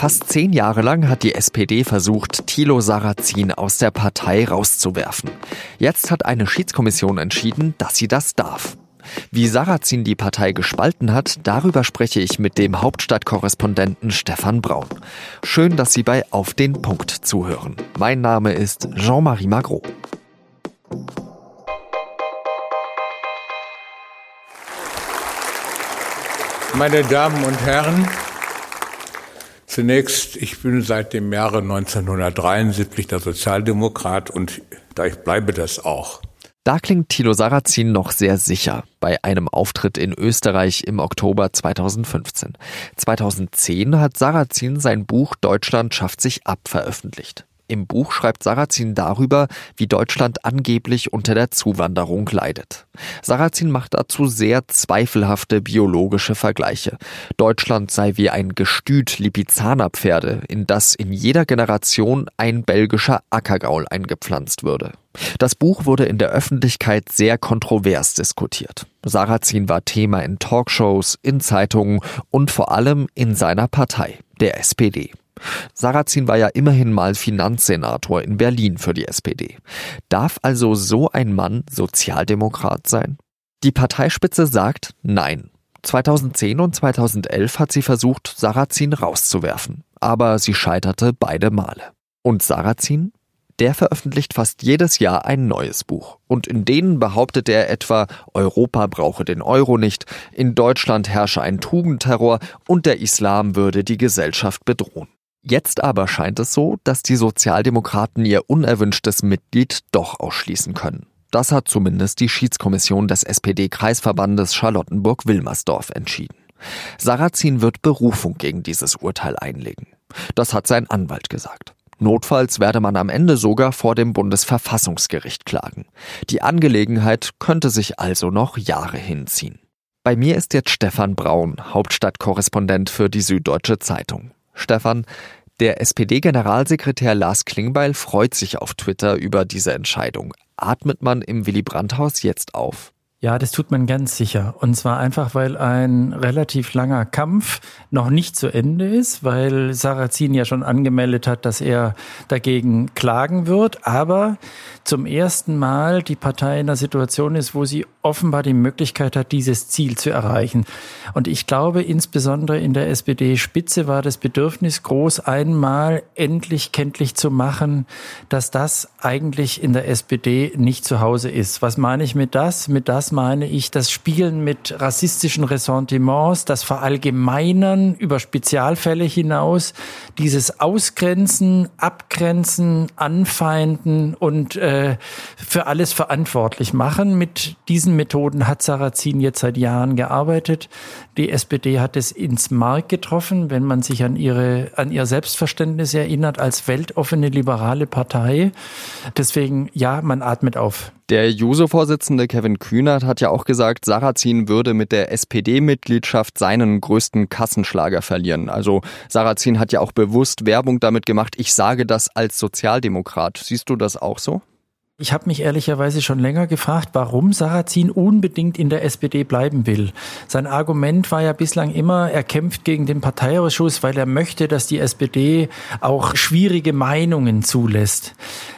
Fast zehn Jahre lang hat die SPD versucht, Thilo Sarrazin aus der Partei rauszuwerfen. Jetzt hat eine Schiedskommission entschieden, dass sie das darf. Wie Sarrazin die Partei gespalten hat, darüber spreche ich mit dem Hauptstadtkorrespondenten Stefan Braun. Schön, dass Sie bei Auf den Punkt zuhören. Mein Name ist Jean-Marie Magro. Meine Damen und Herren, Zunächst, ich bin seit dem Jahre 1973 der Sozialdemokrat und da ich bleibe das auch. Da klingt Thilo Sarrazin noch sehr sicher bei einem Auftritt in Österreich im Oktober 2015. 2010 hat Sarrazin sein Buch Deutschland schafft sich ab veröffentlicht. Im Buch schreibt Sarrazin darüber, wie Deutschland angeblich unter der Zuwanderung leidet. Sarrazin macht dazu sehr zweifelhafte biologische Vergleiche. Deutschland sei wie ein Gestüt Lipizzanerpferde, in das in jeder Generation ein belgischer Ackergaul eingepflanzt würde. Das Buch wurde in der Öffentlichkeit sehr kontrovers diskutiert. Sarrazin war Thema in Talkshows, in Zeitungen und vor allem in seiner Partei, der SPD. Sarrazin war ja immerhin mal Finanzsenator in Berlin für die SPD. Darf also so ein Mann Sozialdemokrat sein? Die Parteispitze sagt Nein. 2010 und 2011 hat sie versucht, Sarrazin rauszuwerfen, aber sie scheiterte beide Male. Und Sarrazin? Der veröffentlicht fast jedes Jahr ein neues Buch. Und in denen behauptet er etwa, Europa brauche den Euro nicht, in Deutschland herrsche ein Tugendterror und der Islam würde die Gesellschaft bedrohen. Jetzt aber scheint es so, dass die Sozialdemokraten ihr unerwünschtes Mitglied doch ausschließen können. Das hat zumindest die Schiedskommission des SPD-Kreisverbandes Charlottenburg-Wilmersdorf entschieden. Sarrazin wird Berufung gegen dieses Urteil einlegen. Das hat sein Anwalt gesagt. Notfalls werde man am Ende sogar vor dem Bundesverfassungsgericht klagen. Die Angelegenheit könnte sich also noch Jahre hinziehen. Bei mir ist jetzt Stefan Braun, Hauptstadtkorrespondent für die Süddeutsche Zeitung. Stefan, der SPD-Generalsekretär Lars Klingbeil freut sich auf Twitter über diese Entscheidung. Atmet man im Willy Brandt-Haus jetzt auf? Ja, das tut man ganz sicher. Und zwar einfach, weil ein relativ langer Kampf noch nicht zu Ende ist, weil Sarrazin ja schon angemeldet hat, dass er dagegen klagen wird. Aber zum ersten Mal die Partei in einer Situation ist, wo sie offenbar die Möglichkeit hat, dieses Ziel zu erreichen. Und ich glaube, insbesondere in der SPD-Spitze war das Bedürfnis groß, einmal endlich kenntlich zu machen, dass das eigentlich in der SPD nicht zu Hause ist. Was meine ich mit das? Mit das meine ich das Spielen mit rassistischen Ressentiments, das Verallgemeinern über Spezialfälle hinaus, dieses Ausgrenzen, Abgrenzen, Anfeinden und äh, für alles verantwortlich machen mit diesen Methoden hat Sarrazin jetzt seit Jahren gearbeitet. Die SPD hat es ins Mark getroffen, wenn man sich an ihre, an ihr Selbstverständnis erinnert als weltoffene liberale Partei. Deswegen, ja, man atmet auf. Der Juso-Vorsitzende Kevin Kühnert hat ja auch gesagt, Sarrazin würde mit der SPD-Mitgliedschaft seinen größten Kassenschlager verlieren. Also Sarrazin hat ja auch bewusst Werbung damit gemacht, ich sage das als Sozialdemokrat. Siehst du das auch so? Ich habe mich ehrlicherweise schon länger gefragt, warum Sarrazin unbedingt in der SPD bleiben will. Sein Argument war ja bislang immer, er kämpft gegen den Parteiausschuss, weil er möchte, dass die SPD auch schwierige Meinungen zulässt.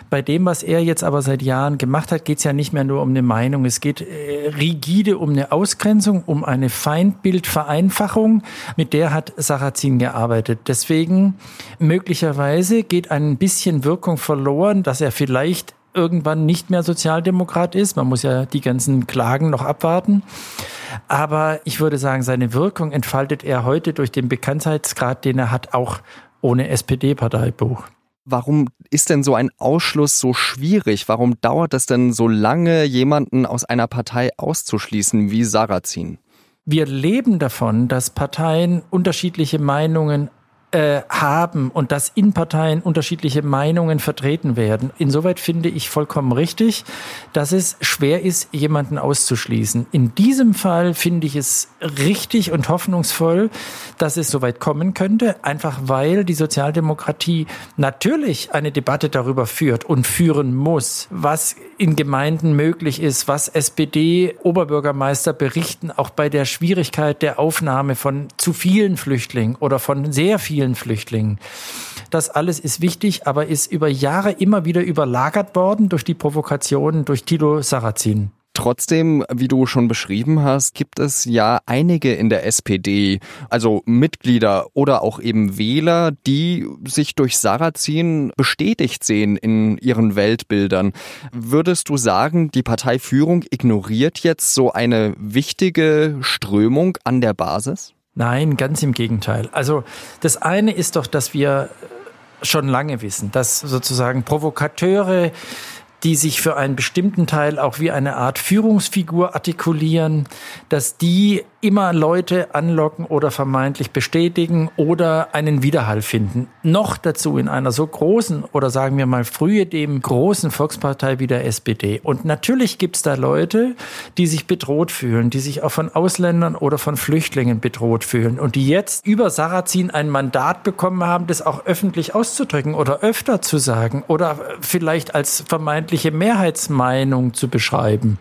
Bei dem, was er jetzt aber seit Jahren gemacht hat, geht es ja nicht mehr nur um eine Meinung. Es geht äh, rigide um eine Ausgrenzung, um eine Feindbildvereinfachung. Mit der hat Sarrazin gearbeitet. Deswegen möglicherweise geht ein bisschen Wirkung verloren, dass er vielleicht irgendwann nicht mehr Sozialdemokrat ist. Man muss ja die ganzen Klagen noch abwarten. Aber ich würde sagen, seine Wirkung entfaltet er heute durch den Bekanntheitsgrad, den er hat, auch ohne SPD-Parteibuch. Warum ist denn so ein Ausschluss so schwierig? Warum dauert es denn so lange, jemanden aus einer Partei auszuschließen wie Sarrazin? Wir leben davon, dass Parteien unterschiedliche Meinungen äh, haben und dass in Parteien unterschiedliche Meinungen vertreten werden. Insoweit finde ich vollkommen richtig, dass es schwer ist, jemanden auszuschließen. In diesem Fall finde ich es richtig und hoffnungsvoll, dass es soweit kommen könnte, einfach weil die Sozialdemokratie natürlich eine Debatte darüber führt und führen muss, was in Gemeinden möglich ist, was SPD-Oberbürgermeister berichten, auch bei der Schwierigkeit der Aufnahme von zu vielen Flüchtlingen oder von sehr vielen Flüchtlingen. Das alles ist wichtig, aber ist über Jahre immer wieder überlagert worden durch die Provokationen durch Tilo Sarrazin. Trotzdem, wie du schon beschrieben hast, gibt es ja einige in der SPD, also Mitglieder oder auch eben Wähler, die sich durch Sarrazin bestätigt sehen in ihren Weltbildern. Würdest du sagen, die Parteiführung ignoriert jetzt so eine wichtige Strömung an der Basis? Nein, ganz im Gegenteil. Also das eine ist doch, dass wir schon lange wissen, dass sozusagen Provokateure die sich für einen bestimmten Teil auch wie eine Art Führungsfigur artikulieren, dass die immer Leute anlocken oder vermeintlich bestätigen oder einen Widerhall finden. Noch dazu in einer so großen oder sagen wir mal frühe dem großen Volkspartei wie der SPD. Und natürlich gibt's da Leute, die sich bedroht fühlen, die sich auch von Ausländern oder von Flüchtlingen bedroht fühlen und die jetzt über Sarrazin ein Mandat bekommen haben, das auch öffentlich auszudrücken oder öfter zu sagen oder vielleicht als vermeintliche Mehrheitsmeinung zu beschreiben.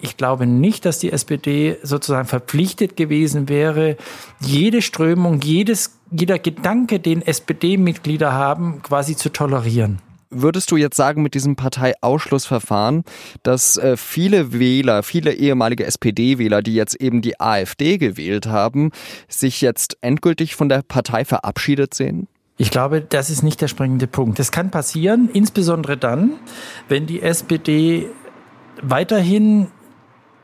Ich glaube nicht, dass die SPD sozusagen verpflichtet verpflichtet gewesen wäre, jede Strömung, jedes, jeder Gedanke, den SPD-Mitglieder haben, quasi zu tolerieren. Würdest du jetzt sagen mit diesem Parteiausschlussverfahren, dass äh, viele Wähler, viele ehemalige SPD-Wähler, die jetzt eben die AfD gewählt haben, sich jetzt endgültig von der Partei verabschiedet sehen? Ich glaube, das ist nicht der springende Punkt. Das kann passieren, insbesondere dann, wenn die SPD weiterhin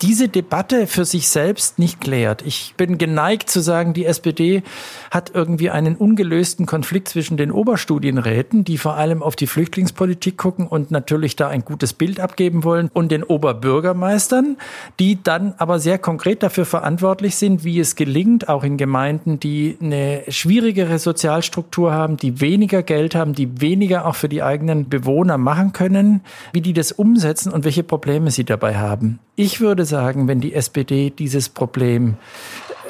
diese Debatte für sich selbst nicht klärt. Ich bin geneigt zu sagen, die SPD hat irgendwie einen ungelösten Konflikt zwischen den Oberstudienräten, die vor allem auf die Flüchtlingspolitik gucken und natürlich da ein gutes Bild abgeben wollen, und den Oberbürgermeistern, die dann aber sehr konkret dafür verantwortlich sind, wie es gelingt, auch in Gemeinden, die eine schwierigere Sozialstruktur haben, die weniger Geld haben, die weniger auch für die eigenen Bewohner machen können, wie die das umsetzen und welche Probleme sie dabei haben. Ich würde sagen, wenn die SPD dieses Problem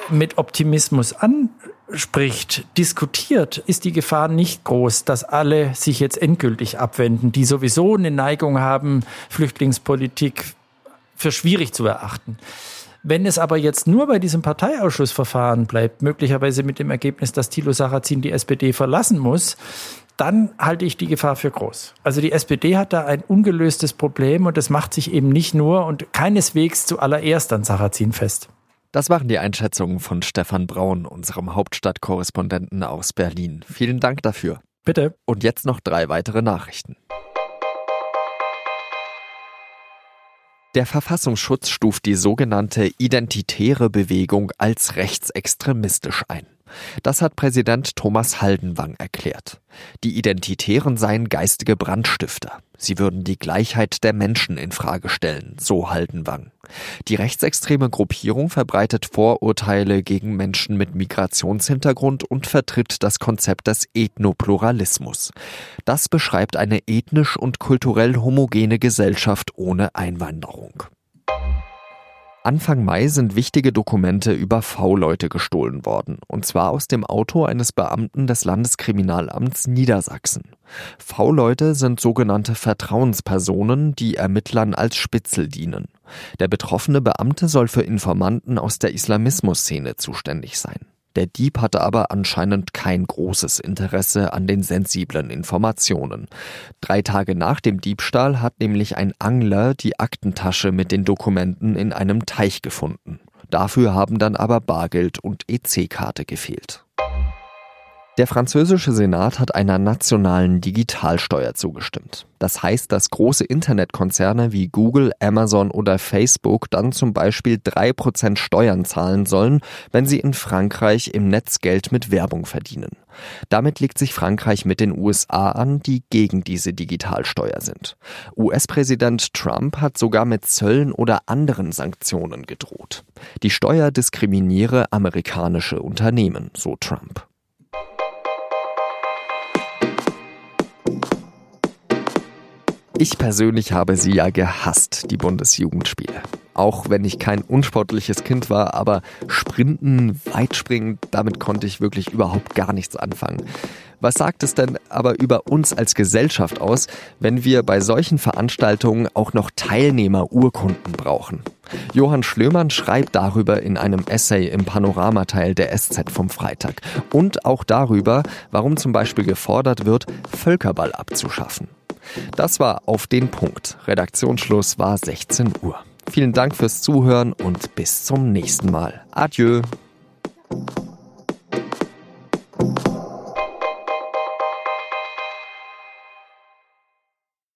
mit Optimismus anspricht, diskutiert, ist die Gefahr nicht groß, dass alle sich jetzt endgültig abwenden, die sowieso eine Neigung haben, Flüchtlingspolitik für schwierig zu erachten. Wenn es aber jetzt nur bei diesem Parteiausschussverfahren bleibt, möglicherweise mit dem Ergebnis, dass Thilo Sarrazin die SPD verlassen muss, dann halte ich die Gefahr für groß. Also die SPD hat da ein ungelöstes Problem und das macht sich eben nicht nur und keineswegs zuallererst an Sarrazin fest. Das waren die Einschätzungen von Stefan Braun, unserem Hauptstadtkorrespondenten aus Berlin. Vielen Dank dafür. Bitte. Und jetzt noch drei weitere Nachrichten. Der Verfassungsschutz stuft die sogenannte identitäre Bewegung als rechtsextremistisch ein. Das hat Präsident Thomas Haldenwang erklärt. Die Identitären seien geistige Brandstifter. Sie würden die Gleichheit der Menschen in Frage stellen, so Haldenwang. Die rechtsextreme Gruppierung verbreitet Vorurteile gegen Menschen mit Migrationshintergrund und vertritt das Konzept des Ethnopluralismus. Das beschreibt eine ethnisch und kulturell homogene Gesellschaft ohne Einwanderung. Anfang Mai sind wichtige Dokumente über V-Leute gestohlen worden, und zwar aus dem Auto eines Beamten des Landeskriminalamts Niedersachsen. V-Leute sind sogenannte Vertrauenspersonen, die Ermittlern als Spitzel dienen. Der betroffene Beamte soll für Informanten aus der Islamismusszene zuständig sein. Der Dieb hatte aber anscheinend kein großes Interesse an den sensiblen Informationen. Drei Tage nach dem Diebstahl hat nämlich ein Angler die Aktentasche mit den Dokumenten in einem Teich gefunden. Dafür haben dann aber Bargeld und EC-Karte gefehlt. Der französische Senat hat einer nationalen Digitalsteuer zugestimmt. Das heißt, dass große Internetkonzerne wie Google, Amazon oder Facebook dann zum Beispiel drei Prozent Steuern zahlen sollen, wenn sie in Frankreich im Netz Geld mit Werbung verdienen. Damit legt sich Frankreich mit den USA an, die gegen diese Digitalsteuer sind. US-Präsident Trump hat sogar mit Zöllen oder anderen Sanktionen gedroht. Die Steuer diskriminiere amerikanische Unternehmen, so Trump. Ich persönlich habe sie ja gehasst, die Bundesjugendspiele. auch wenn ich kein unsportliches Kind war, aber Sprinten, Weitspringen, damit konnte ich wirklich überhaupt gar nichts anfangen. Was sagt es denn aber über uns als Gesellschaft aus, wenn wir bei solchen Veranstaltungen auch noch Teilnehmerurkunden brauchen? Johann Schlömann schreibt darüber in einem Essay im Panoramateil der SZ vom Freitag und auch darüber, warum zum Beispiel gefordert wird, Völkerball abzuschaffen. Das war auf den Punkt. Redaktionsschluss war 16 Uhr. Vielen Dank fürs Zuhören und bis zum nächsten Mal. Adieu.